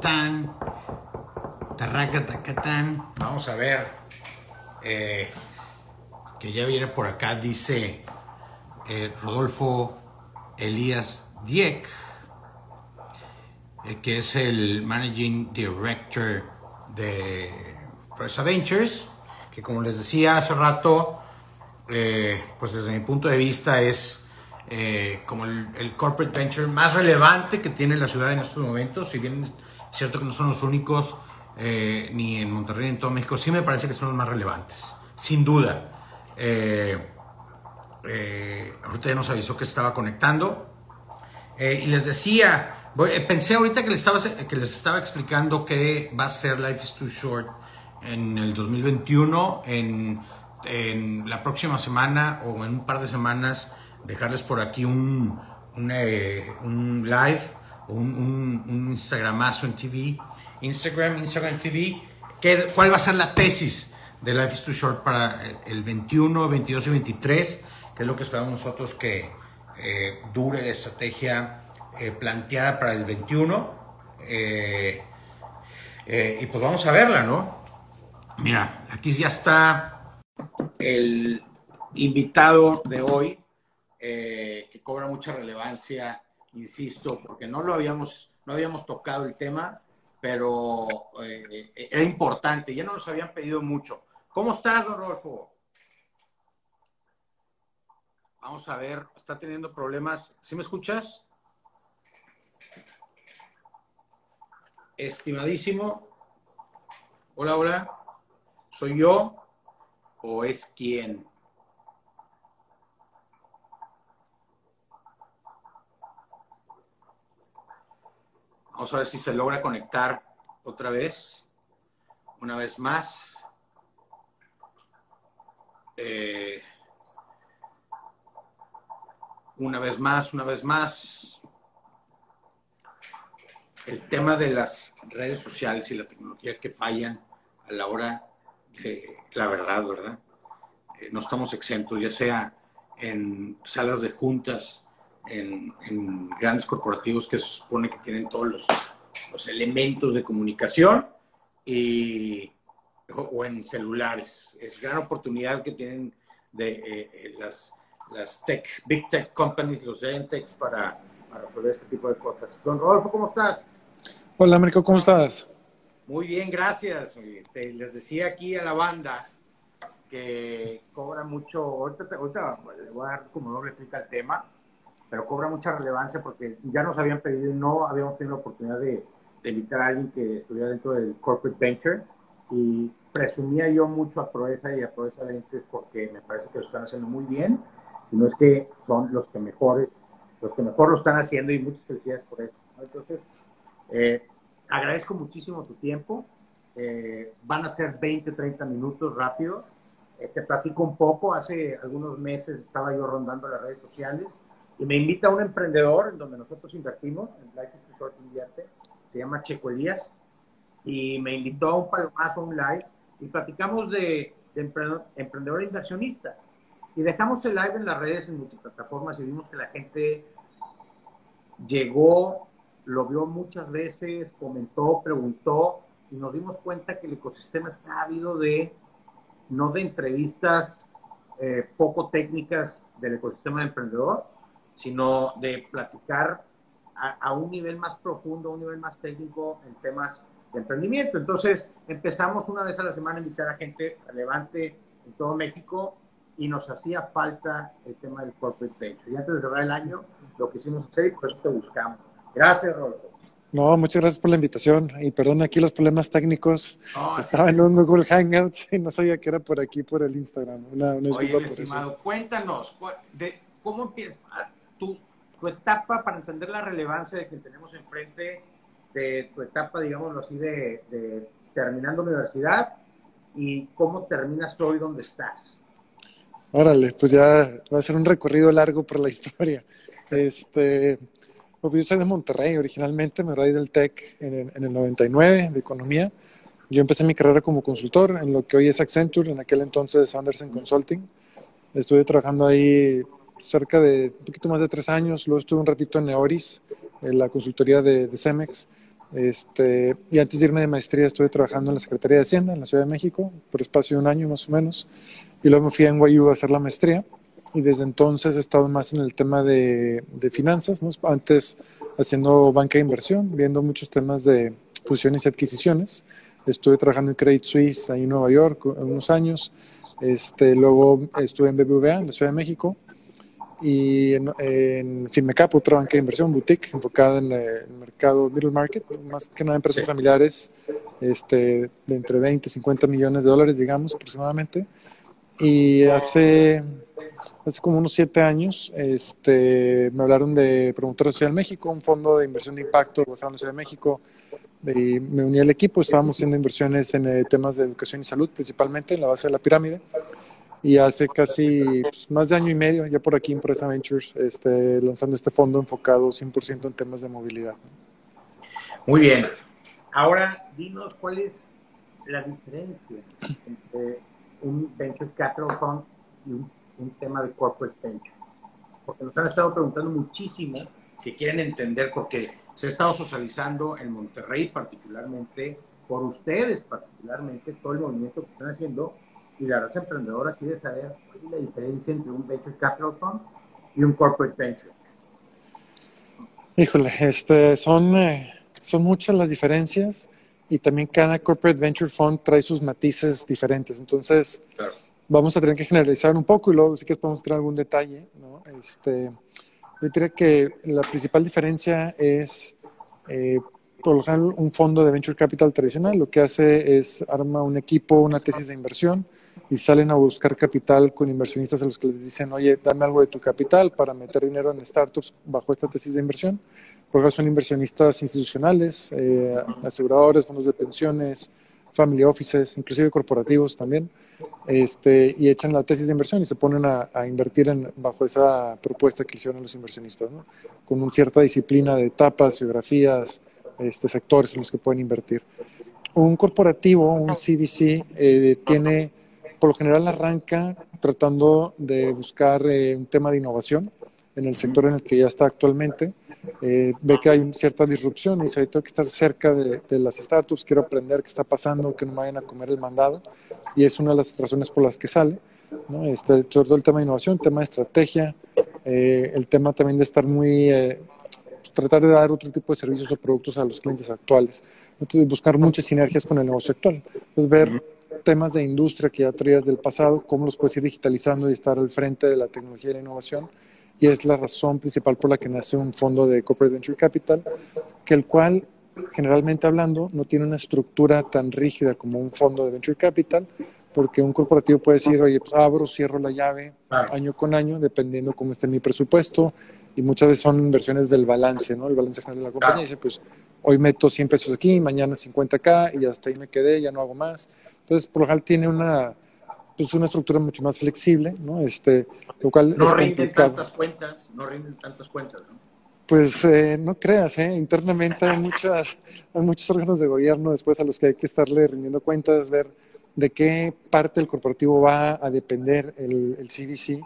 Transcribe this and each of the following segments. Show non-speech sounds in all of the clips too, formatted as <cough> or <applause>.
Tan, Vamos a ver. Eh, que ya viene por acá, dice eh, Rodolfo Elías Dieck, eh, que es el Managing Director de Presa Ventures, que como les decía hace rato, pues desde mi punto de vista es como el, corporate venture más relevante que tiene la ciudad en estos momentos, si bien es cierto que no son los únicos, ni en Monterrey ni en todo México, sí me parece que son los más relevantes, sin duda. Eh, eh, ahorita ya nos avisó que estaba conectando. Eh, y les decía, pensé ahorita que les, estaba, que les estaba explicando que va a ser Life is Too Short en el 2021, en, la próxima semana o en un par de semanas, dejarles por aquí un, un, live o un, un, Instagramazo en TV, Instagram, Instagram TV, ¿cuál va a ser la tesis? de Life is Too Short para el 21, 22 y 23, que es lo que esperamos nosotros que eh, dure la estrategia eh, planteada para el 21. Eh, y pues vamos a verla, ¿no? Mira, aquí ya está el invitado de hoy, que cobra mucha relevancia, insisto, porque no lo habíamos, no habíamos tocado el tema, pero era importante, ya no nos habían pedido mucho. ¿Cómo estás, don Rodolfo? Vamos a ver, está teniendo problemas. ¿Sí me escuchas? Estimadísimo. Hola, hola. ¿Soy yo o es quién? Vamos a ver si se logra conectar otra vez. Una vez más. Eh, una vez más, una vez más, el tema de las redes sociales y la tecnología que fallan a la hora de la verdad, ¿verdad? Eh, no estamos exentos, ya sea en salas de juntas, en, grandes corporativos que se supone que tienen todos los, los elementos de comunicación y o en celulares. Es gran oportunidad que tienen de eh, eh, las, las tech, big tech companies, los giant para, para resolver este tipo de cosas. Don Rodolfo, ¿cómo estás? Hola, Américo, ¿cómo estás? Muy bien, gracias. les decía aquí a la banda que cobra mucho, ahorita, ahorita le voy a dar como doble clic al tema, pero cobra mucha relevancia porque ya nos habían pedido no habíamos tenido la oportunidad de, de invitar a alguien que estuviera dentro del corporate venture y presumía yo mucho a Proeza y a Proeza Ventures porque me parece que lo están haciendo muy bien, sino es que son los que mejores, los que mejor lo están haciendo y muchas felicidades por eso. Entonces, eh, agradezco muchísimo tu tiempo. Eh, van a ser 20, 30 minutos rápido. Eh, te platico un poco. Hace algunos meses estaba yo rondando las redes sociales y me invita un emprendedor en donde nosotros invertimos, en Life Resort Invierte, se llama Checo Elías, y me invitó a un palomazo, un live, y platicamos de, emprendedor, inversionista. Y dejamos el live en las redes, en multiplataformas, y vimos que la gente llegó, lo vio muchas veces, comentó, preguntó, y nos dimos cuenta que el ecosistema está ávido de, no de entrevistas eh, poco técnicas del ecosistema de emprendedor, sino de platicar a, a, un nivel más profundo, a un nivel más técnico en temas de emprendimiento. Entonces empezamos una vez a la semana a invitar a gente relevante en todo México y nos hacía falta el tema del corporate venture. Y antes de cerrar el año, lo quisimos hacer y por eso te buscamos. Gracias, Rodolfo. No, muchas gracias por la invitación y perdón aquí los problemas técnicos. Estaba en un Google Hangouts <laughs> y no sabía que era por aquí, por el Instagram. Una, Oye, estimado, cuéntanos, de, ¿cómo empieza? Tú, tu etapa, para entender la relevancia de que tenemos enfrente, de tu etapa, digámoslo así, de, de terminando universidad y cómo terminas hoy donde estás. Órale, pues ya va a ser un recorrido largo por la historia. Este, pues yo soy de Monterrey originalmente, me gradué del TEC en, en, el 99 de economía. Yo empecé mi carrera como consultor en lo que hoy es Accenture, en aquel entonces Anderson Consulting. Estuve trabajando ahí cerca de un poquito más de tres años, luego estuve un ratito en Neoris, en la consultoría de, de Cemex. Este, y antes de irme de maestría estuve trabajando en la Secretaría de Hacienda en la Ciudad de México por espacio de un año más o menos. Y luego me fui a NYU a hacer la maestría y desde entonces he estado más en el tema de, de finanzas, ¿no? antes haciendo banca de inversión, viendo muchos temas de fusiones y adquisiciones. Estuve trabajando en Credit Suisse ahí en Nueva York unos años. Este, luego estuve en BBVA en la Ciudad de México y en, en Finmecap, otra banca de inversión, boutique, enfocada en el mercado middle market, más que nada empresas familiares este, de entre 20 y 50 millones de dólares, digamos, aproximadamente. Y hace, hace como unos siete años este, me hablaron de Promotora Social México, un fondo de inversión de impacto basado en la Ciudad de México, y me uní al equipo, estábamos haciendo inversiones en eh, temas de educación y salud, principalmente en la base de la pirámide y hace casi pues, más de año y medio, ya por aquí Empresa Ventures, este, lanzando este fondo enfocado 100% en temas de movilidad. Muy bien. Ahora, dinos cuál es la diferencia entre un Venture Capital Fund y un, un tema de Corporate Venture. Porque nos han estado preguntando muchísimo que quieren entender porque se ha estado socializando en Monterrey particularmente, por ustedes particularmente, todo el movimiento que están haciendo y la raza emprendedora quiere saber cuál es la diferencia entre un Venture Capital Fund y un Corporate Venture. Híjole, este, son, eh, son muchas las diferencias y también cada Corporate Venture Fund trae sus matices diferentes. Entonces, claro. vamos a tener que generalizar un poco y luego sí que podemos traer algún detalle. ¿no? Este, yo diría que la principal diferencia es, eh, por lo general, un fondo de Venture Capital tradicional lo que hace es arma un equipo, una tesis de inversión y salen a buscar capital con inversionistas a los que les dicen, oye, dame algo de tu capital para meter dinero en startups bajo esta tesis de inversión. Porque son inversionistas institucionales, eh, aseguradores, fondos de pensiones, family offices, inclusive corporativos también, este, y echan la tesis de inversión y se ponen a, a invertir en, bajo esa propuesta que hicieron los inversionistas, ¿no? con una cierta disciplina de etapas, geografías, este, sectores en los que pueden invertir. Un corporativo, un CVC, eh, tiene por lo general arranca tratando de buscar eh, un tema de innovación en el sector en el que ya está actualmente. Eh, ve que hay cierta disrupción y dice, tengo que estar cerca de, de, las startups, quiero aprender qué está pasando, que no me vayan a comer el mandado. Y es una de las razones por las que sale. ¿no? Este, sobre todo el tema de innovación, el tema de estrategia, eh, el tema también de estar muy... Eh, tratar de dar otro tipo de servicios o productos a los clientes actuales. Entonces, buscar muchas sinergias con el negocio actual. Entonces, ver temas de industria que ya traías del pasado, cómo los puedes ir digitalizando y estar al frente de la tecnología y la innovación. Y es la razón principal por la que nace un fondo de Corporate Venture Capital, que el cual, generalmente hablando, no tiene una estructura tan rígida como un fondo de Venture Capital, porque un corporativo puede decir, oye, pues abro, cierro la llave año con año, dependiendo cómo esté mi presupuesto, y muchas veces son inversiones del balance, ¿no? El balance general de la compañía. Y dice, pues hoy meto 100 pesos aquí, mañana 50k y hasta ahí me quedé, ya no hago más. Entonces, por lo general tiene una, pues una estructura mucho más flexible, ¿no? Este, lo cual no es rinden tantas cuentas, no rinden tantas cuentas, ¿no? Pues eh, no creas, ¿eh? internamente hay, muchas, hay muchos órganos de gobierno después a los que hay que estarle rindiendo cuentas, ver de qué parte del corporativo va a depender el, el CBC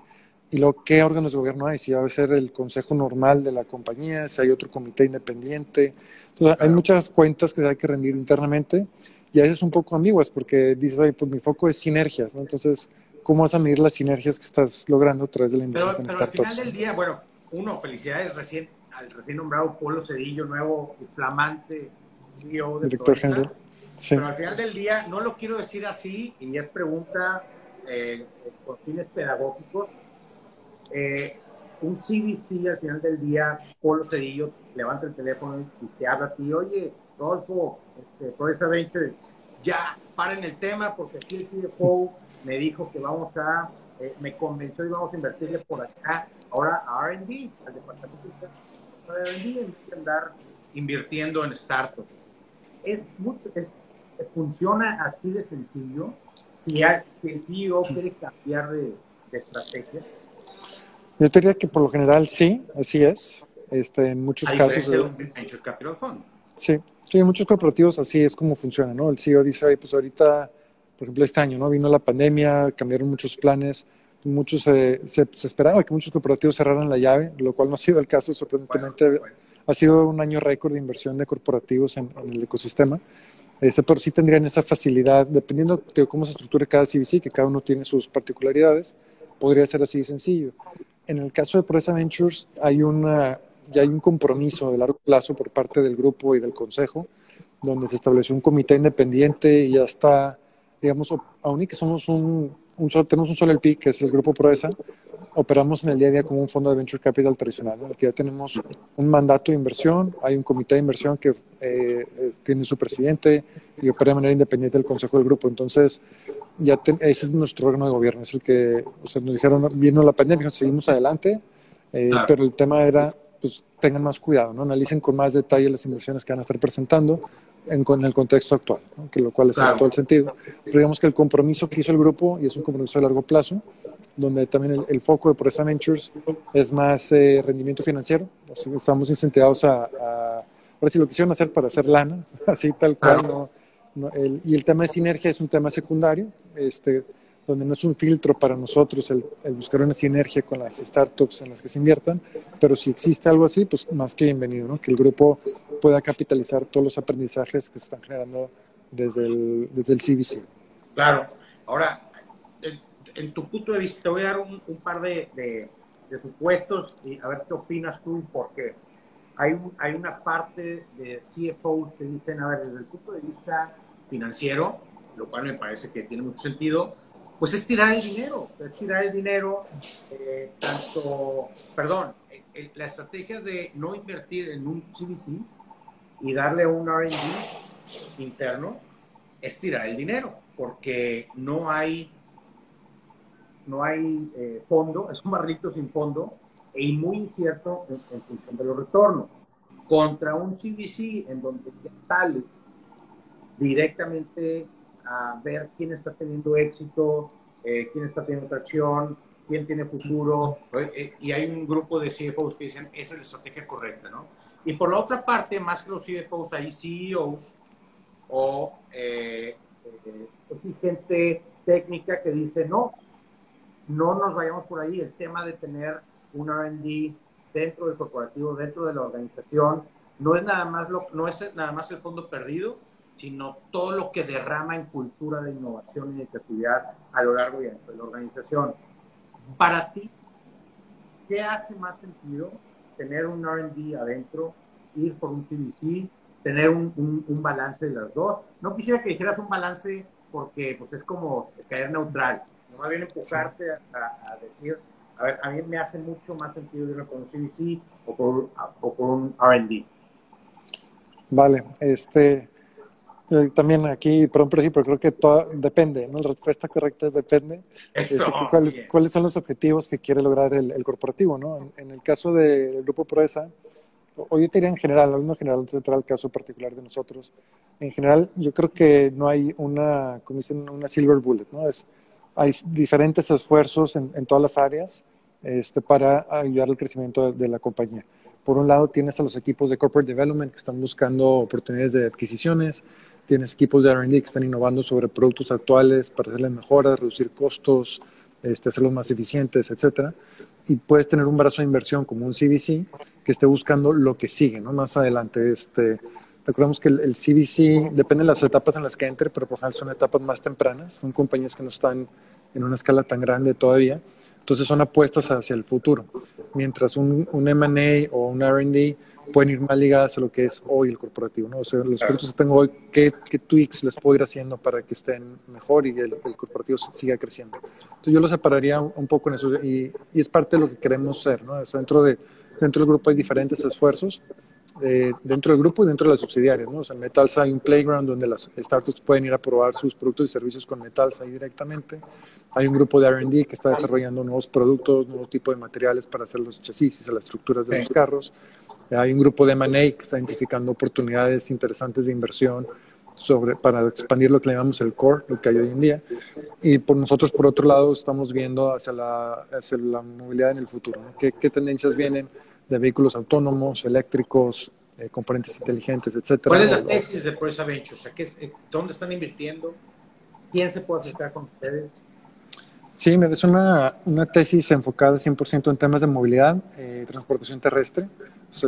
y luego qué órganos de gobierno hay, si va a ser el consejo normal de la compañía, si hay otro comité independiente. Entonces, hay muchas cuentas que hay que rendir internamente y a veces un poco ambiguas porque dices, oye, pues mi foco es sinergias, ¿no? Entonces, ¿cómo vas a medir las sinergias que estás logrando a través de la inversión pero, con pero startups? al final del día, bueno, uno, felicidades recién, al recién nombrado Polo Cedillo, nuevo y flamante CEO de Director general. Sí. Pero al final del día, no lo quiero decir así, y es pregunta eh, por fines pedagógicos. Eh, un CBC al final del día, Polo Cedillo, levanta el teléfono y te habla a ti, oye, Rodolfo, este, Proesa Ventures, ya paren el tema porque aquí el CFO me dijo que vamos a, eh, me convenció y vamos a invertirle por acá. ahora a R&D, al departamento de R&D, en vez de andar invirtiendo en startups. Es, es, funciona así de sencillo. Si, el CEO quiere cambiar de, estrategia. Yo diría que por lo general sí, así es. Este, en muchos casos. De un venture capital fund. Sí, sí, en muchos corporativos así es como funciona, ¿no? El CEO dice, pues ahorita, por ejemplo, este año, ¿no? Vino la pandemia, cambiaron muchos planes, muchos se, se, esperaba que muchos corporativos cerraran la llave, lo cual no ha sido el caso, sorprendentemente ha sido un año récord de inversión de corporativos en, el ecosistema. Este, pero sí tendrían esa facilidad, dependiendo de cómo se estructure cada CVC, que cada uno tiene sus particularidades, podría ser así de sencillo. En el caso de Presa Ventures hay una, ya hay un compromiso de largo plazo por parte del grupo y del consejo, donde se estableció un comité independiente y ya está, digamos, aún y que somos un, un solo, tenemos un solo LP, que es el grupo Proesa, operamos en el día a día como un fondo de venture capital tradicional, ¿no? Aquí ya tenemos un mandato de inversión, hay un comité de inversión que eh, eh, tiene su presidente y opera de manera independiente del consejo del grupo. Entonces, ya ese es nuestro órgano de gobierno, es el que o sea, nos dijeron, vino la pandemia, seguimos adelante, eh, pero el tema era, tengan más cuidado, ¿no? analicen con más detalle las inversiones que van a estar presentando en, con el contexto actual, que lo cual es todo el sentido. Pero digamos que el compromiso que hizo el grupo, y es un compromiso a largo plazo, donde también el, foco de Presa Ventures es más eh, rendimiento financiero. estamos incentivados a, ahora si lo quisieron hacer para hacer lana, <laughs> así tal cual. y el tema de sinergia es un tema secundario, este, donde no es un filtro para nosotros el, buscar una sinergia con las startups en las que se inviertan, pero si existe algo así, pues más que bienvenido, ¿no? que el grupo pueda capitalizar todos los aprendizajes que se están generando desde el, desde el CBC. Claro. Ahora, en tu punto de vista, te voy a dar un, par de, supuestos y a ver qué opinas tú y por qué. Hay, hay una parte de CFOs que dicen, a ver, desde el punto de vista financiero, lo cual me parece que tiene mucho sentido, pues es tirar el dinero, es tirar el dinero, eh, tanto, perdón, la estrategia de no invertir en un CVC y darle un RD interno es tirar el dinero, porque no hay no hay eh, fondo, es un barrito sin fondo y muy incierto en, función de los retornos. Contra un CVC en donde sales directamente a ver quién está teniendo éxito, eh, quién está teniendo tracción, quién tiene futuro, eh, y hay un grupo de CFOs que dicen, esa es la estrategia correcta, ¿no? Y por la otra parte, más que los CFOs, hay CEOs o pues gente técnica que dice, no, no nos vayamos por ahí. El tema de tener un R&D dentro del corporativo, dentro de la organización, no es nada más lo, no es nada más el fondo perdido, sino todo lo que derrama en cultura de innovación y de creatividad a lo largo y ancho de la organización. Para ti, ¿qué hace más sentido tener un R&D adentro, ir por un CBC, tener un, un, balance de las dos? No quisiera que dijeras un balance porque pues es como caer neutral más bien empujarte a, decir, a ver, a mí me hace mucho más sentido irme por un CBC o por, o por un RD. Vale, este, eh, también aquí, por un principio, creo que todo depende, ¿no? La respuesta correcta es depende. Este, ¿cuáles, ¿cuáles, son los objetivos que quiere lograr el, corporativo, ¿no? En, el caso del Grupo Proesa, o yo te diría en general, en general, antes de entrar al caso particular de nosotros, en general yo creo que no hay una, como dicen, una silver bullet, ¿no? Es, hay diferentes esfuerzos en, todas las áreas este, para ayudar al crecimiento de, la compañía. Por un lado, tienes a los equipos de corporate development que están buscando oportunidades de adquisiciones, tienes equipos de R&D que están innovando sobre productos actuales para hacerles mejoras, reducir costos, este, hacerlos más eficientes, etcétera. Y puedes tener un brazo de inversión como un CVC que esté buscando lo que sigue, ¿no? Más adelante, este, Recordemos que el, CBC depende de las etapas en las que entre, pero por ejemplo son etapas más tempranas, son compañías que no están en una escala tan grande todavía, entonces son apuestas hacia el futuro, mientras un, un M&A o un R&D pueden ir más ligadas a lo que es hoy el corporativo, ¿no? O sea, los productos que tengo hoy, ¿qué, ¿qué, tweaks les puedo ir haciendo para que estén mejor y el, corporativo siga creciendo? Entonces yo lo separaría un, poco en eso y, y, es parte de lo que queremos ser, ¿no? dentro, de, dentro del grupo hay diferentes esfuerzos dentro del grupo y dentro de las subsidiarias. ¿no? O sea, en Metalsa hay un playground donde las startups pueden ir a probar sus productos y servicios con Metalsa ahí directamente. Hay un grupo de RD que está desarrollando nuevos productos, nuevo tipo de materiales para hacer los chasis y las estructuras de los carros. Hay un grupo de M&A que está identificando oportunidades interesantes de inversión sobre, para expandir lo que le llamamos el core, lo que hay hoy en día. Y por nosotros, por otro lado, estamos viendo hacia la, hacia la movilidad en el futuro. ¿Qué, ¿Qué, tendencias vienen de vehículos autónomos, eléctricos, eh, componentes inteligentes, etcétera? ¿Cuál es la tesis de Proesa Ventures? ¿A ¿Dónde están invirtiendo? ¿Quién se puede acercar con ustedes? Sí, es una, una tesis enfocada 100% en temas de movilidad, eh, transportación terrestre,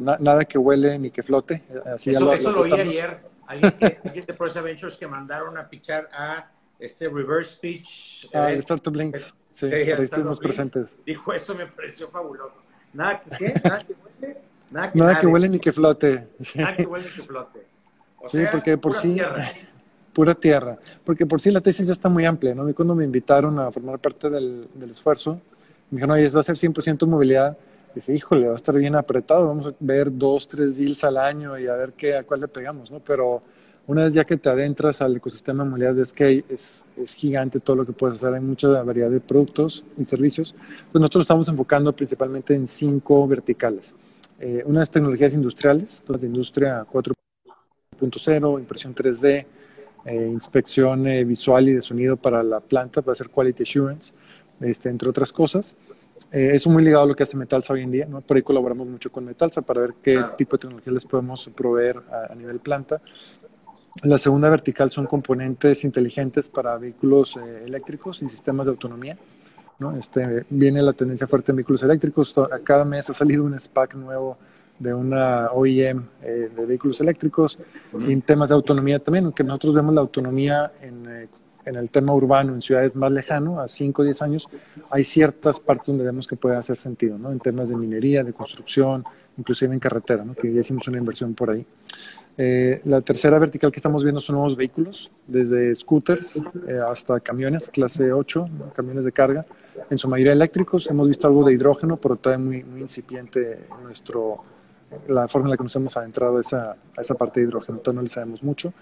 nada que huele ni que flote. Así eso lo, eso lo oí ayer alguien, <laughs> alguien de Prosa Ventures que mandaron a pichar a este Reverse Speech. Ah, el Startup Links. Sí, ahí estuvimos presentes. Dijo, eso me pareció fabuloso. Nada que, ¿qué? Nada que huele. Nada que, nada que huele ni que flote. Nada que huele ni que flote. O sí, porque por sí. Tierra. <laughs> Pura tierra. Porque por sí la tesis ya está muy amplia, ¿no? Mí cuando me invitaron a formar parte del, del esfuerzo, me dijeron, oye, va a ser 100% movilidad híjole, va a estar bien apretado, vamos a ver dos, tres deals al año y a ver qué, a cuál le pegamos, ¿no? Pero una vez ya que te adentras al ecosistema de movilidad de Skate, es, gigante todo lo que puedes hacer, hay mucha variedad de productos y servicios. Pues nosotros estamos enfocando principalmente en cinco verticales. Eh, una es tecnologías industriales, de industria 4.0, impresión 3D, eh, inspección eh, visual y de sonido para la planta, para hacer quality assurance, este, entre otras cosas. Eh, eso muy ligado a lo que hace Metalsa hoy en día, ¿no? Por ahí colaboramos mucho con Metalsa para ver qué tipo de tecnología les podemos proveer a, nivel planta. La segunda vertical son componentes inteligentes para vehículos eh, eléctricos y sistemas de autonomía. ¿no? Este, viene la tendencia fuerte en vehículos eléctricos. Cada mes ha salido un SPAC nuevo de una OEM eh, de vehículos eléctricos y en temas de autonomía también, aunque nosotros vemos la autonomía en en el tema urbano, en ciudades más lejanas, a 5 o 10 años, hay ciertas partes donde vemos que puede hacer sentido, ¿no? En temas de minería, de construcción, inclusive en carretera, ¿no? Que ya hicimos una inversión por ahí. Eh, la tercera vertical que estamos viendo son nuevos vehículos, desde scooters eh, hasta camiones, clase 8, camiones de carga, en su mayoría eléctricos. Hemos visto algo de hidrógeno, pero todavía muy, muy incipiente nuestro, la forma en la que nos hemos adentrado a esa, a esa parte de hidrógeno, todavía no le sabemos mucho.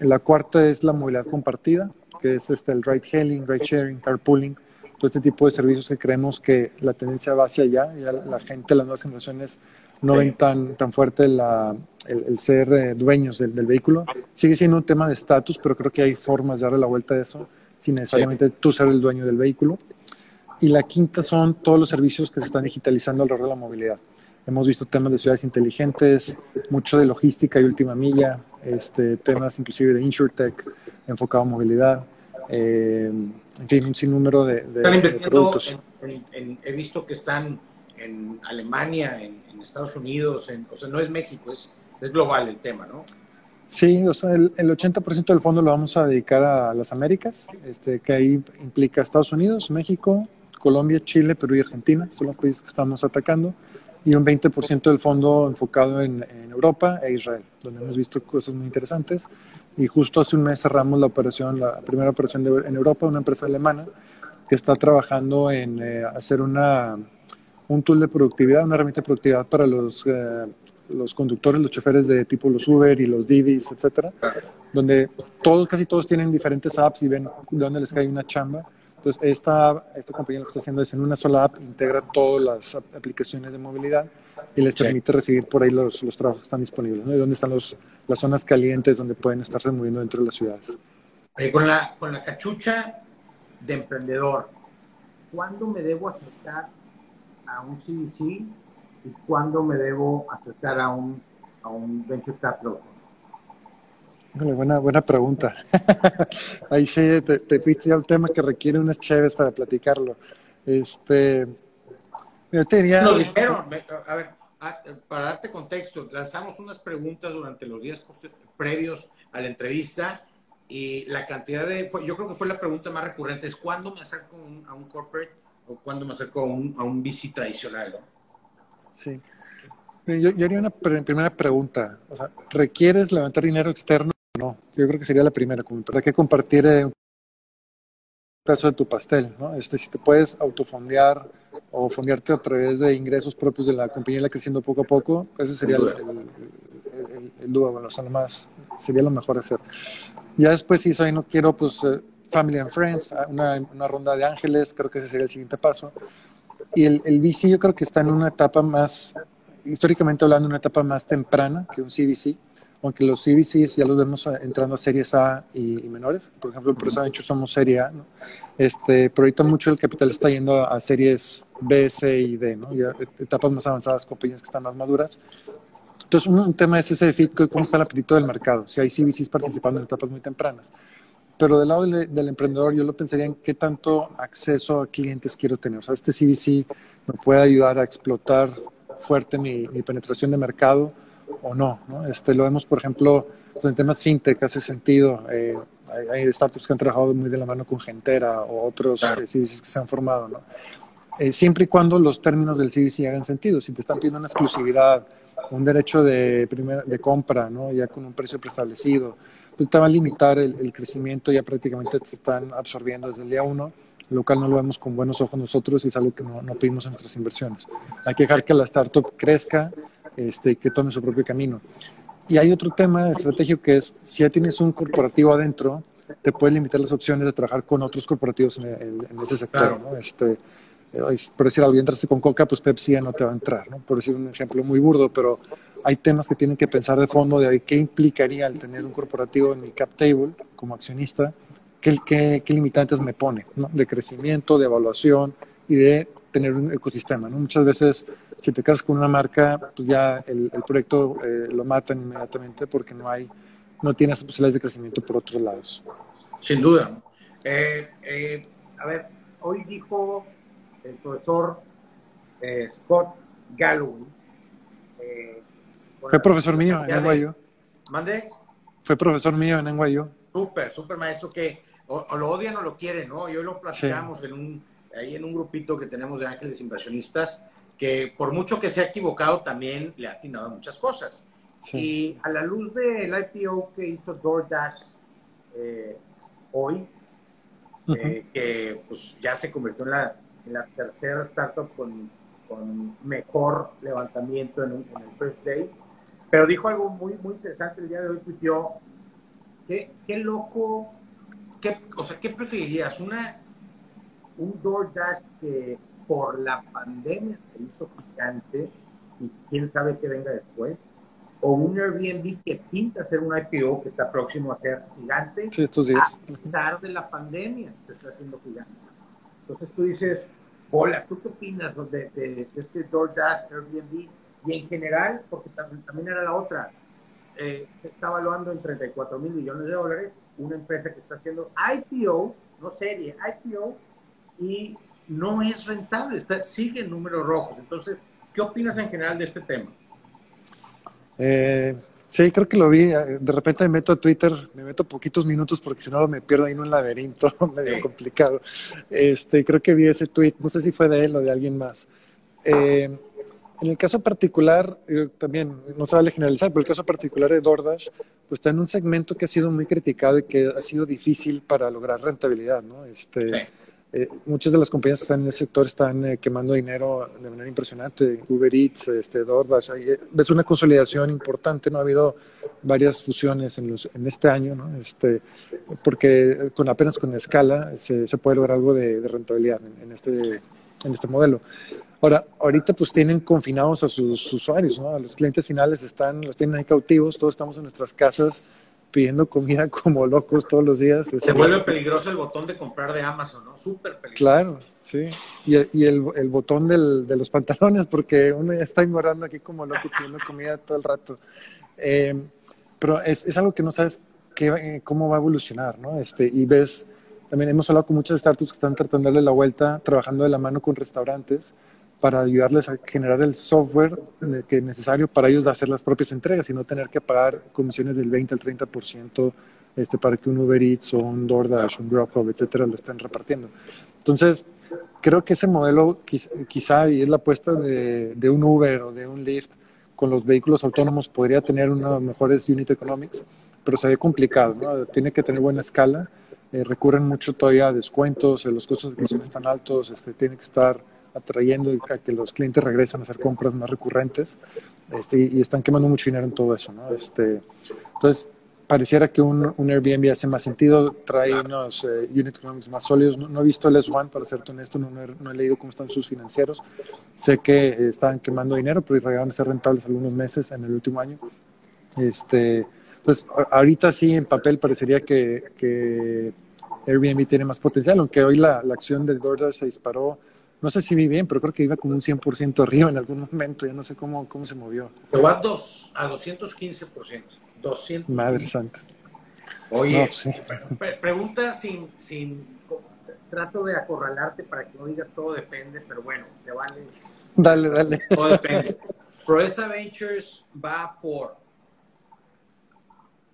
La cuarta es la movilidad compartida, que es este, el ride hailing, ride sharing, carpooling, todo este tipo de servicios que creemos que la tendencia va hacia allá. Ya la gente, las nuevas generaciones no ven tan, tan fuerte la, el, ser eh, dueños del, vehículo. Sigue siendo un tema de estatus, pero creo que hay formas de darle la vuelta a eso sin necesariamente tú ser el dueño del vehículo. Y la quinta son todos los servicios que se están digitalizando alrededor de la movilidad. Hemos visto temas de ciudades inteligentes, mucho de logística y última milla, este, temas inclusive de InsurTech enfocado a movilidad, eh, en fin, un sinnúmero de, de, están invirtiendo En, he visto que están en Alemania, en, Estados Unidos, o sea, no es México, es, es global el tema, ¿no? Sí, o sea, el, el 80% del fondo lo vamos a dedicar a las Américas, este, que ahí implica Estados Unidos, México, Colombia, Chile, Perú y Argentina, son los países que estamos atacando y un 20% del fondo enfocado en, Europa e Israel, donde hemos visto cosas muy interesantes. Y justo hace un mes cerramos la operación, la primera operación en Europa, una empresa alemana que está trabajando en eh, hacer una, un tool de productividad, una herramienta de productividad para los, eh, los conductores, los choferes de tipo los Uber y los Divis, etcétera, donde todos, casi todos tienen diferentes apps y ven de dónde les cae una chamba entonces, esta, esta compañía lo que está haciendo es en una sola app integra todas las aplicaciones de movilidad y les permite recibir por ahí los, los trabajos que están disponibles, ¿no? Y dónde están los, las zonas calientes donde pueden estarse moviendo dentro de las ciudades. con, la, con la cachucha de emprendedor, ¿cuándo me debo acercar a un CDC y cuándo me debo acercar a un, a un Venture Capital? Buena, buena pregunta. <laughs> Ahí sí, te, te fuiste al tema que requiere unas chéves para platicarlo. Este, yo te diría... Nos dijeron, a ver, para darte contexto, lanzamos unas preguntas durante los días previos a la entrevista y la cantidad de, yo creo que fue la pregunta más recurrente, es ¿cuándo me acerco a un corporate o cuándo me acerco a un, a un VC tradicional? ¿no? Sí. Yo, yo, haría una primera pregunta. O sea, ¿Requieres levantar dinero externo no, yo creo que sería la primera. ¿Para qué compartir eh, pedazo de tu pastel, ¿no? Este, si te puedes autofondear o fondearte a través de ingresos propios de la compañía la creciendo poco a poco, ese sería el, el, el, bueno, o sea, lo más, sería lo mejor hacer. Ya después, si soy no quiero, pues, eh, Family and Friends, ah, una, una, ronda de ángeles, creo que ese sería el siguiente paso. Y el, el VC yo creo que está en una etapa más, históricamente hablando, una etapa más temprana que un CVC aunque los CVCs ya los vemos entrando a series A y, menores. Por ejemplo, en Presa Venture somos serie A, ¿no? este, pero ahorita mucho el capital está yendo a, series B, C y D, ¿no? Ya etapas más avanzadas, compañías que están más maduras. Entonces, un, tema es ese fit, cómo está el apetito del mercado, si hay CVCs participando en etapas muy tempranas. Pero del lado del, emprendedor, yo lo pensaría en qué tanto acceso a clientes quiero tener. O sea, este CVC me puede ayudar a explotar fuerte mi, mi penetración de mercado, o no, ¿no? Este, lo vemos, por ejemplo, en temas fintech, hace sentido. Eh, hay, startups que han trabajado muy de la mano con Gentera o otros claro. CVCs eh, que se han formado, ¿no? Eh, siempre y cuando los términos del CVC hagan sentido. Si te están pidiendo una exclusividad, un derecho de, primer, de compra, ¿no? ya con un precio preestablecido, pues te va a limitar el, el, crecimiento, ya prácticamente te están absorbiendo desde el día uno, lo cual no lo vemos con buenos ojos nosotros y es algo que no, no pedimos en nuestras inversiones. Hay que dejar que la startup crezca, este, que tome su propio camino. Y hay otro tema estratégico que es, si ya tienes un corporativo adentro, te puedes limitar las opciones de trabajar con otros corporativos en, ese sector. ¿no? Este, eh, por decir algo, entraste con Coca, pues Pepsi ya no te va a entrar, ¿no? por decir un ejemplo muy burdo, pero hay temas que tienen que pensar de fondo de qué implicaría el tener un corporativo en mi cap table como accionista, qué, qué, qué limitantes me pone, ¿no? de crecimiento, de evaluación y de tener un ecosistema. ¿no? Muchas veces si te casas con una marca, pues ya el, el proyecto eh, lo matan inmediatamente porque no hay, no tienes posibilidades de crecimiento por otros lados. Sin duda. Eh, eh, a ver, hoy dijo el profesor Scott Galloway. Fue profesor mío en NYU. ¿Mande? Fue profesor mío en NYU. Súper, súper maestro que o, lo odian o lo quieren, ¿no? Y hoy lo platicamos en un, ahí en un grupito que tenemos de ángeles inversionistas que por mucho que se ha equivocado, también le ha atinado a muchas cosas. Y a la luz del IPO que hizo DoorDash eh, hoy, eh, que pues, ya se convirtió en la, en la tercera startup con, con mejor levantamiento en, en, el first day, pero dijo algo muy, muy interesante el día de hoy, tuiteó, qué, qué loco, qué, o sea, ¿qué preferirías? Una, un DoorDash que por la pandemia se hizo gigante y quién sabe qué venga después, o un Airbnb que pinta ser un IPO que está próximo a ser gigante, sí, estos días. a pesar de la pandemia se está haciendo gigante. Entonces tú dices, hola, ¿tú qué opinas de, de, este DoorDash, Airbnb? Y en general, porque también, era la otra, eh, se está evaluando en 34 mil millones de dólares una empresa que está haciendo IPO, no serie, IPO, y no es rentable, está, sigue en números rojos. Entonces, ¿qué opinas en general de este tema? Eh, sí, creo que lo vi. De repente me meto a Twitter, me meto poquitos minutos porque si no me pierdo ahí en un laberinto <laughs> medio complicado. Este, creo que vi ese tweet, no sé si fue de él o de alguien más. Eh, en el caso particular, también no se vale generalizar, pero el caso particular de DoorDash, pues está en un segmento que ha sido muy criticado y que ha sido difícil para lograr rentabilidad, ¿no? Este, eh, muchas de las compañías que están en ese sector están eh, quemando dinero de manera impresionante. Uber Eats, este, DoorDash, eh, es una consolidación importante, ¿no? Ha habido varias fusiones en, los, en este año, ¿no? Este, porque con apenas con escala se, se puede lograr algo de, de rentabilidad en, en, este, en este modelo. Ahora, ahorita pues tienen confinados a sus usuarios, ¿no? A los clientes finales están, los tienen ahí cautivos, todos estamos en nuestras casas pidiendo comida <laughs> como locos todos los días. Se este, vuelve peligroso el botón de comprar de Amazon, ¿no? Súper peligroso. Claro, sí. Y, y el, el, botón del, de los pantalones, porque uno ya está ignorando aquí como loco pidiendo comida todo el rato. Eh, pero es, es, algo que no sabes qué, eh, cómo va a evolucionar, ¿no? Este, y ves, también hemos hablado con muchas startups que están tratando de darle la vuelta, trabajando de la mano con restaurantes para ayudarles a generar el software que es necesario para ellos hacer las propias entregas y no tener que pagar comisiones del 20 al 30% este, para que un Uber Eats o un DoorDash, un Grubhub, etcétera, lo estén repartiendo. Entonces, creo que ese modelo quizá, y es la apuesta de, un Uber o de un Lyft con los vehículos autónomos, podría tener unas mejores unit economics, pero se ve complicado, ¿no? Tiene que tener buena escala eh, recurren mucho todavía a descuentos, los costos de adquisición están altos, este, tiene que estar atrayendo a que los clientes regresen a hacer compras más recurrentes este, y están quemando mucho dinero en todo eso. ¿no? Este, entonces, pareciera que un, un, Airbnb hace más sentido, trae unos eh, unit economics más sólidos. No, he visto el S1, para ser honesto, no, no, he, leído cómo están sus financieros. Sé que eh, están quemando dinero, pero llegaron a ser rentables algunos meses en el último año. Este, pues ahorita sí, en papel parecería que, que Airbnb tiene más potencial, aunque hoy la, la acción del DoorDash se disparó no sé si vi bien, pero creo que iba como un 100% arriba en algún momento, ya no sé cómo, cómo se movió. Llegó a, dos, a 215%. 200. Madre santa. Oye, pregunta sin, sin. Trato de acorralarte para que no digas todo depende, pero bueno, te vale. Dale, dale. Todo depende. Proesa Ventures va por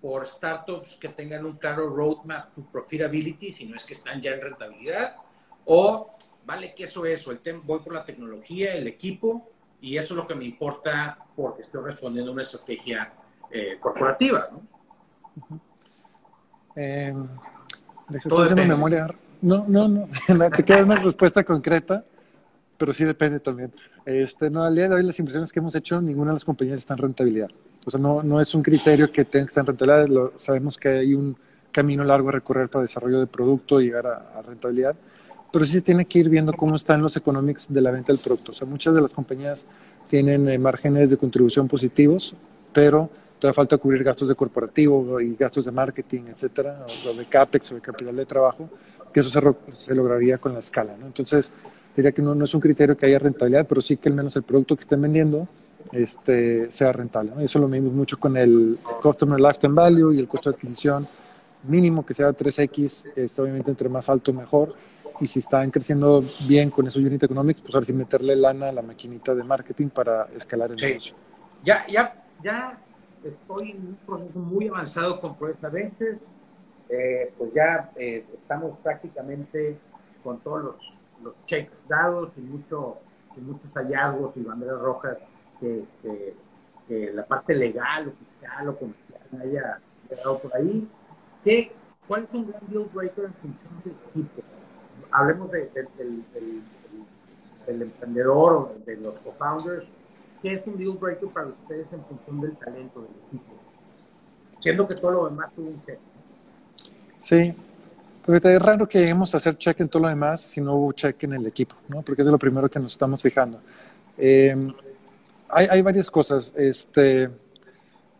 por startups que tengan un claro roadmap to profitability, si no es que están ya en rentabilidad, o vale que eso el voy por la tecnología, el equipo, y eso es lo que me importa porque estoy respondiendo a una estrategia eh, corporativa, ¿no? Eh, memoria. No, no, no, <laughs> te queda una respuesta concreta, pero sí depende también. Este, no, al día de hoy las impresiones que hemos hecho, ninguna de las compañías está en rentabilidad. O sea, no, no es un criterio que tenga que estar en rentabilidad, lo, sabemos que hay un camino largo a recorrer para desarrollo de producto y llegar a rentabilidad pero sí tiene que ir viendo cómo están los economics de la venta del producto. O sea, muchas de las compañías tienen eh, márgenes de contribución positivos, pero todavía falta cubrir gastos de corporativo y gastos de marketing, etcétera, o de CAPEX o de capital de trabajo, que eso se, lograría con la escala. ¿no? Entonces, diría que no, no, es un criterio que haya rentabilidad, pero sí que al menos el producto que estén vendiendo este, sea rentable. ¿no? Y eso lo medimos mucho con el Customer Lifetime Value y el costo de adquisición mínimo que sea 3X, este, obviamente entre más alto mejor y si están creciendo bien con esos unit economics, pues ahora sí meterle lana a la maquinita de marketing para escalar el negocio. Ya, ya, ya estoy en un proceso muy avanzado con Proyecta Ventures. Eh, pues ya eh, estamos prácticamente con todos los, los checks dados y, mucho, y muchos hallazgos y banderas rojas que, que, la parte legal o fiscal o comercial haya quedado por ahí. ¿Qué, ¿Cuál es un gran deal breaker en función del equipo? Hablemos de, del emprendedor o de los co-founders, ¿qué es un deal breaker para ustedes en función del talento del equipo? Siendo que todo lo demás tuvo un check. Sí, porque es raro que lleguemos a hacer check en todo lo demás si no hubo check en el equipo, ¿no? porque es lo primero que nos estamos fijando. Em, hay, hay, varias cosas. Este,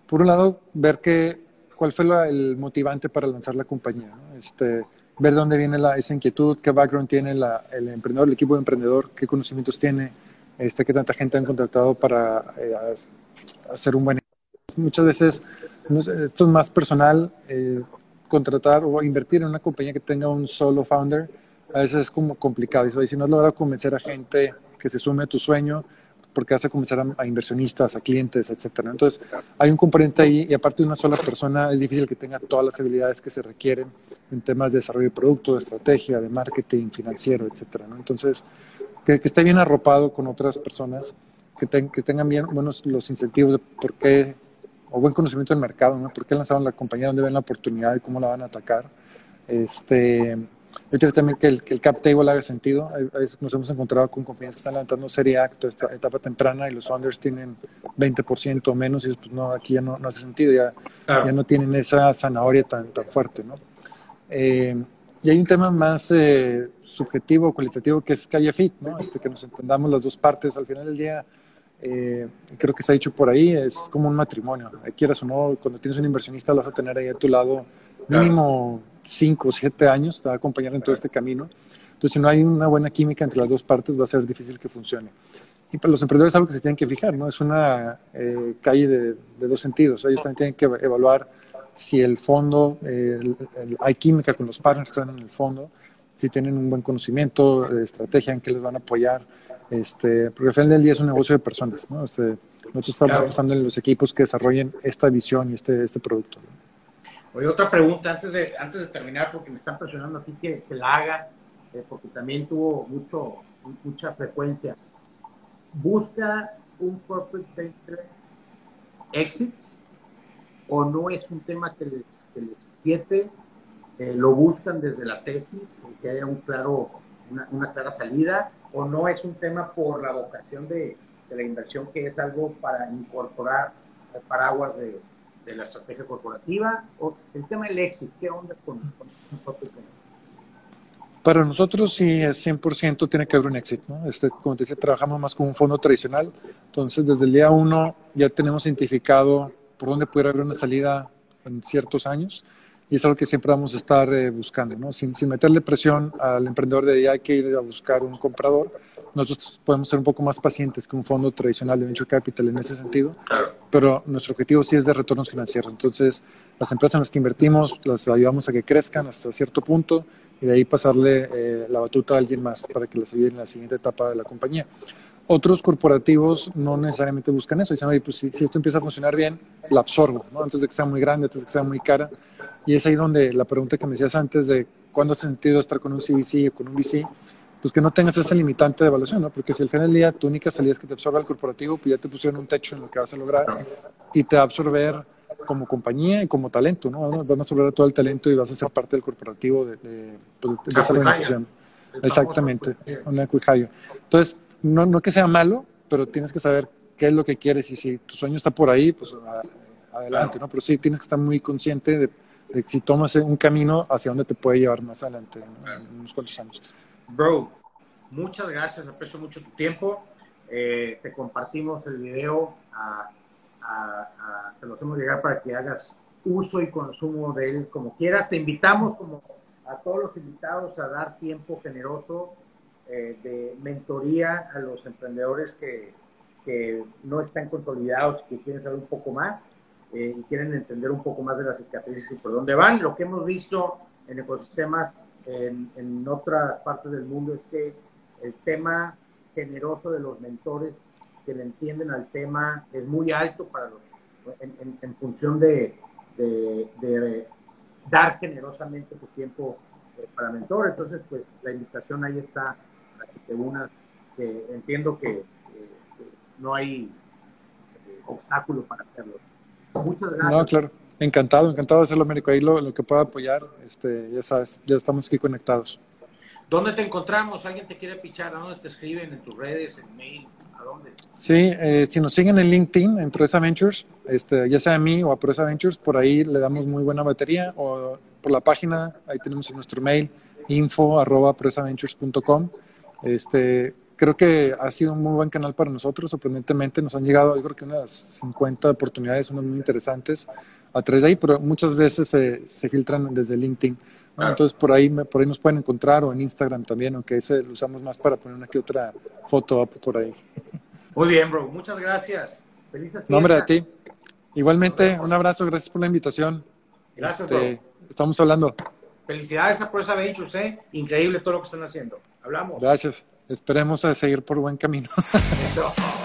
por un lado, ver que, cuál fue el motivante para lanzar la compañía. ¿no? Este, ver dónde viene la, esa inquietud, qué background tiene el emprendedor, el equipo de emprendedor, qué conocimientos tiene, este, qué tanta gente han contratado para eh, hacer un buen Muchas veces esto es más personal, eh, contratar o invertir en una compañía que tenga un solo founder, a veces es como complicado. Y si no has logrado convencer a gente que se sume a tu sueño, porque vas a comenzar a, inversionistas, a clientes, etcétera. Entonces, hay un componente ahí y aparte de una sola persona es difícil que tenga todas las habilidades que se requieren en temas de desarrollo de producto, de estrategia, de marketing, financiero, etcétera. ¿no? Entonces, que, esté bien arropado con otras personas, que, que tengan bien buenos los incentivos de por qué, o buen conocimiento del mercado, ¿no? por qué lanzaron la compañía, dónde ven la oportunidad y cómo la van a atacar. Este, yo quiero también que el, que el cap table haga sentido. A veces nos hemos encontrado con compañías que están levantando serie acto, esta etapa temprana, y los founders tienen 20% o menos, y pues no, aquí ya no, no hace sentido, ya, ya no tienen esa zanahoria tan, tan fuerte, ¿no? Eh, y hay un tema más eh, subjetivo, cualitativo, que es calle fit, ¿no? Este, que nos entendamos las dos partes. Al final del día, eh, creo que se ha dicho por ahí, es como un matrimonio. Quieras o no, cuando tienes un inversionista, lo vas a tener ahí a tu lado mínimo cinco o siete años, te va a acompañar en todo este camino. Entonces, si no hay una buena química entre las dos partes, va a ser difícil que funcione. Y para los emprendedores es algo que se tienen que fijar, ¿no? Es una eh, calle de, dos sentidos. Ellos también tienen que evaluar si el fondo, hay química con los partners que están en el fondo, si tienen un buen conocimiento de estrategia, en qué les van a apoyar. Este, porque al final del día es un negocio de personas, ¿no? Este, nosotros estamos apostando en los equipos que desarrollen esta visión y este, este producto. Oye, otra pregunta antes de, antes de terminar, porque me están presionando aquí que, que la haga, eh, porque también tuvo mucho, mucha frecuencia. ¿Busca un corporate venture exits o no es un tema que les, que les inquiete eh, lo buscan desde la tesis, que haya un claro, una, clara salida, o no es un tema por la vocación de, la inversión, que es algo para incorporar al paraguas de, la estrategia corporativa, o el tema del éxito, ¿qué onda con, con, con, para nosotros sí es 100% tiene que haber un éxito. ¿no? Este, como te decía, trabajamos más con un fondo tradicional. Entonces, desde el día uno ya tenemos identificado por dónde puede haber una salida en ciertos años. Y es algo que siempre vamos a estar eh, buscando, ¿no? Sin, sin, meterle presión al emprendedor de hay que ir a buscar un comprador. Nosotros podemos ser un poco más pacientes que un fondo tradicional de venture capital en ese sentido, pero nuestro objetivo sí es de retornos financieros. Entonces, las empresas en las que invertimos las ayudamos a que crezcan hasta cierto punto y de ahí pasarle eh, la batuta a alguien más para que les ayude en la siguiente etapa de la compañía. Otros corporativos no necesariamente buscan eso, dicen, oye, pues si, esto empieza a funcionar bien, la absorbo, ¿no? antes de que sea muy grande, antes de que sea muy cara. Y es ahí donde la pregunta que me decías antes de cuándo has sentido estar con un CVC o con un VC, pues que no tengas esa limitante de evaluación, ¿no? Porque si al final del día tu única salida es que te absorba el corporativo, pues ya te pusieron un techo en lo que vas a lograr y te va a absorber como compañía y como talento, ¿no? Vamos a de todo el talento y vas a ser parte del corporativo de, de, pues, esa organización. Exactamente, una quick hire. Entonces, no, no que sea malo, pero tienes que saber qué es lo que quieres y si tu sueño está por ahí, pues adelante, ¿no? Pero sí tienes que estar muy consciente de, de si tomas un camino hacia donde te puede llevar más adelante en unos cuantos años. Bro, muchas gracias, aprecio mucho tu tiempo. Eh, te compartimos el video a te lo hacemos llegar para que hagas uso y consumo de él como quieras. Te invitamos como a todos los invitados a dar tiempo generoso eh, de mentoría a los emprendedores que, que, no están consolidados y que quieren saber un poco más eh, y quieren entender un poco más de las cicatrices y por dónde van. Lo que hemos visto en ecosistemas en, en otras partes del mundo es que el tema generoso de los mentores que le entienden al tema es muy alto para los, en, función de, de, dar generosamente tu tiempo eh, para mentor. Entonces, pues la invitación ahí está para que te unas, que entiendo que, no hay eh, obstáculo para hacerlo. Muchas gracias. No, claro. Encantado, encantado de hacerlo, Américo. Ahí lo, lo que pueda apoyar, este, ya sabes, ya estamos aquí conectados. ¿Dónde te encontramos? ¿Alguien te quiere pichar? ¿A dónde te escriben? ¿En tus redes? ¿En mail? ¿A dónde? Sí, eh, si nos siguen en LinkedIn, en Proesa Ventures, este, ya sea a mí o a Proesa Ventures, por ahí le damos muy buena batería o por la página, ahí tenemos nuestro mail, info arroba Este, creo que ha sido un muy buen canal para nosotros, sorprendentemente nos han llegado, yo creo que unas 50 oportunidades, unas muy interesantes a través de ahí, pero muchas veces se, se filtran desde LinkedIn. Entonces por ahí, por ahí nos pueden encontrar o en Instagram también, aunque ese lo usamos más para poner una que otra foto por ahí. Muy bien, bro. Muchas gracias. Felices Nombre a ti. Igualmente, un abrazo. Gracias por la invitación. Gracias, bro. Este, estamos hablando. Felicidades a Proesa Ventures, ¿eh? Increíble todo lo que están haciendo. Hablamos. Gracias. Esperemos a seguir por buen camino. <laughs>